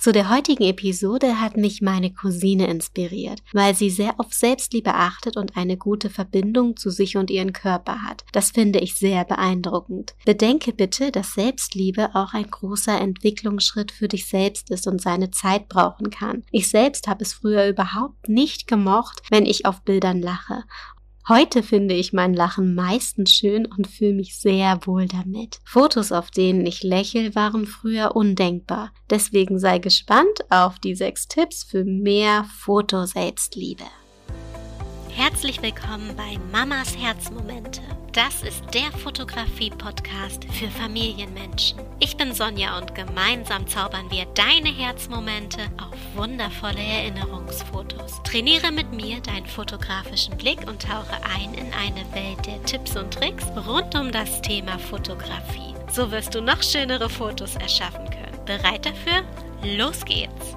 Zu der heutigen Episode hat mich meine Cousine inspiriert, weil sie sehr auf Selbstliebe achtet und eine gute Verbindung zu sich und ihren Körper hat. Das finde ich sehr beeindruckend. Bedenke bitte, dass Selbstliebe auch ein großer Entwicklungsschritt für dich selbst ist und seine Zeit brauchen kann. Ich selbst habe es früher überhaupt nicht gemocht, wenn ich auf Bildern lache. Heute finde ich mein Lachen meistens schön und fühle mich sehr wohl damit. Fotos, auf denen ich lächel, waren früher undenkbar. Deswegen sei gespannt auf die sechs Tipps für mehr Fotoselbstliebe. Herzlich willkommen bei Mamas Herzmomente. Das ist der Fotografie-Podcast für Familienmenschen. Ich bin Sonja und gemeinsam zaubern wir deine Herzmomente auf wundervolle Erinnerungsfotos. Trainiere mit mir deinen fotografischen Blick und tauche ein in eine Welt der Tipps und Tricks rund um das Thema Fotografie. So wirst du noch schönere Fotos erschaffen können. Bereit dafür? Los geht's!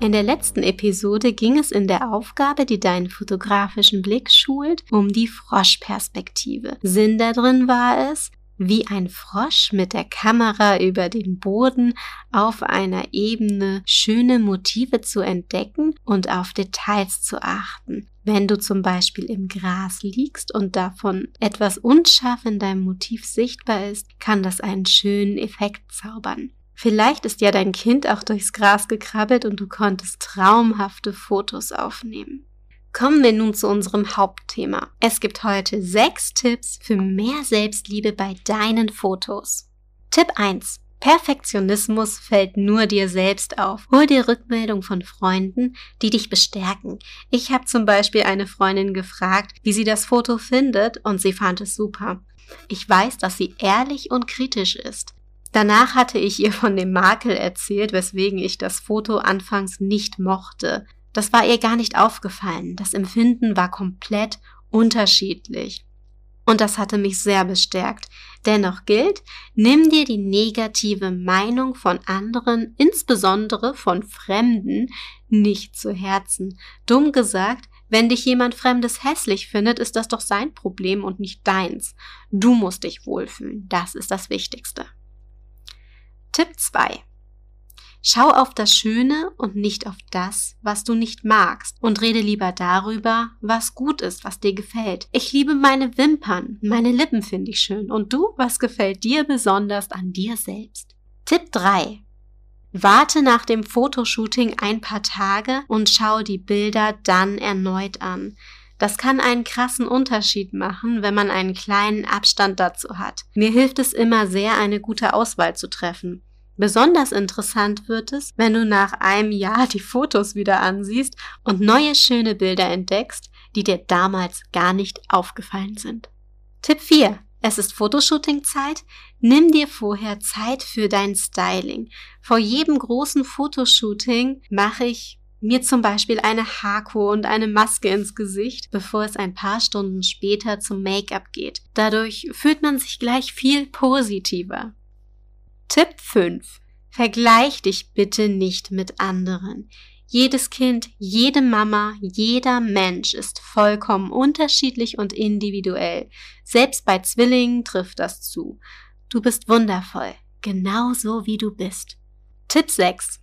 In der letzten Episode ging es in der Aufgabe, die deinen fotografischen Blick schult, um die Froschperspektive. Sinn darin war es, wie ein Frosch mit der Kamera über den Boden auf einer Ebene schöne Motive zu entdecken und auf Details zu achten. Wenn du zum Beispiel im Gras liegst und davon etwas unscharf in deinem Motiv sichtbar ist, kann das einen schönen Effekt zaubern. Vielleicht ist ja dein Kind auch durchs Gras gekrabbelt und du konntest traumhafte Fotos aufnehmen. Kommen wir nun zu unserem Hauptthema. Es gibt heute sechs Tipps für mehr Selbstliebe bei deinen Fotos. Tipp 1. Perfektionismus fällt nur dir selbst auf. Hol dir Rückmeldung von Freunden, die dich bestärken. Ich habe zum Beispiel eine Freundin gefragt, wie sie das Foto findet und sie fand es super. Ich weiß, dass sie ehrlich und kritisch ist. Danach hatte ich ihr von dem Makel erzählt, weswegen ich das Foto anfangs nicht mochte. Das war ihr gar nicht aufgefallen. Das Empfinden war komplett unterschiedlich. Und das hatte mich sehr bestärkt. Dennoch gilt, nimm dir die negative Meinung von anderen, insbesondere von Fremden, nicht zu Herzen. Dumm gesagt, wenn dich jemand Fremdes hässlich findet, ist das doch sein Problem und nicht deins. Du musst dich wohlfühlen. Das ist das Wichtigste. Tipp 2. Schau auf das Schöne und nicht auf das, was du nicht magst und rede lieber darüber, was gut ist, was dir gefällt. Ich liebe meine Wimpern, meine Lippen finde ich schön und du, was gefällt dir besonders an dir selbst? Tipp 3. Warte nach dem Fotoshooting ein paar Tage und schau die Bilder dann erneut an. Das kann einen krassen Unterschied machen, wenn man einen kleinen Abstand dazu hat. Mir hilft es immer sehr, eine gute Auswahl zu treffen. Besonders interessant wird es, wenn du nach einem Jahr die Fotos wieder ansiehst und neue schöne Bilder entdeckst, die dir damals gar nicht aufgefallen sind. Tipp 4. Es ist Fotoshooting-Zeit. Nimm dir vorher Zeit für dein Styling. Vor jedem großen Fotoshooting mache ich mir zum Beispiel eine Haarkur und eine Maske ins Gesicht, bevor es ein paar Stunden später zum Make-up geht. Dadurch fühlt man sich gleich viel positiver. Tipp 5. Vergleich dich bitte nicht mit anderen. Jedes Kind, jede Mama, jeder Mensch ist vollkommen unterschiedlich und individuell. Selbst bei Zwillingen trifft das zu. Du bist wundervoll, genauso wie du bist. Tipp 6.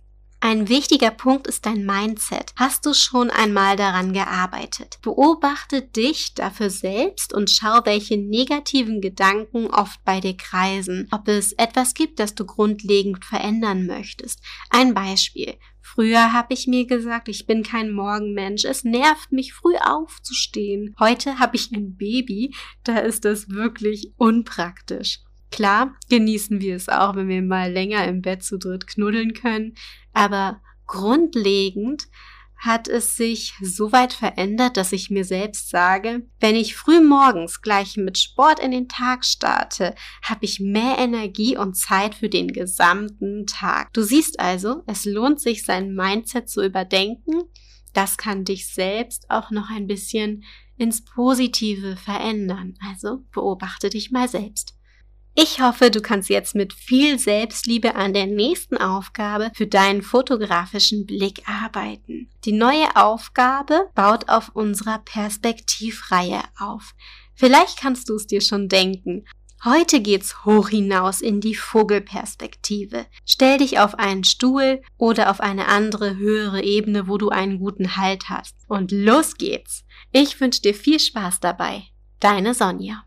Ein wichtiger Punkt ist dein Mindset. Hast du schon einmal daran gearbeitet? Beobachte dich dafür selbst und schau, welche negativen Gedanken oft bei dir kreisen. Ob es etwas gibt, das du grundlegend verändern möchtest. Ein Beispiel. Früher habe ich mir gesagt, ich bin kein Morgenmensch. Es nervt mich, früh aufzustehen. Heute habe ich ein Baby. Da ist es wirklich unpraktisch. Klar genießen wir es auch, wenn wir mal länger im Bett zu dritt knuddeln können, aber grundlegend hat es sich so weit verändert, dass ich mir selbst sage, wenn ich früh morgens gleich mit Sport in den Tag starte, habe ich mehr Energie und Zeit für den gesamten Tag. Du siehst also, es lohnt sich, sein Mindset zu überdenken. Das kann dich selbst auch noch ein bisschen ins Positive verändern. Also beobachte dich mal selbst. Ich hoffe, du kannst jetzt mit viel Selbstliebe an der nächsten Aufgabe für deinen fotografischen Blick arbeiten. Die neue Aufgabe baut auf unserer Perspektivreihe auf. Vielleicht kannst du es dir schon denken. Heute geht's hoch hinaus in die Vogelperspektive. Stell dich auf einen Stuhl oder auf eine andere höhere Ebene, wo du einen guten Halt hast. Und los geht's! Ich wünsche dir viel Spaß dabei. Deine Sonja.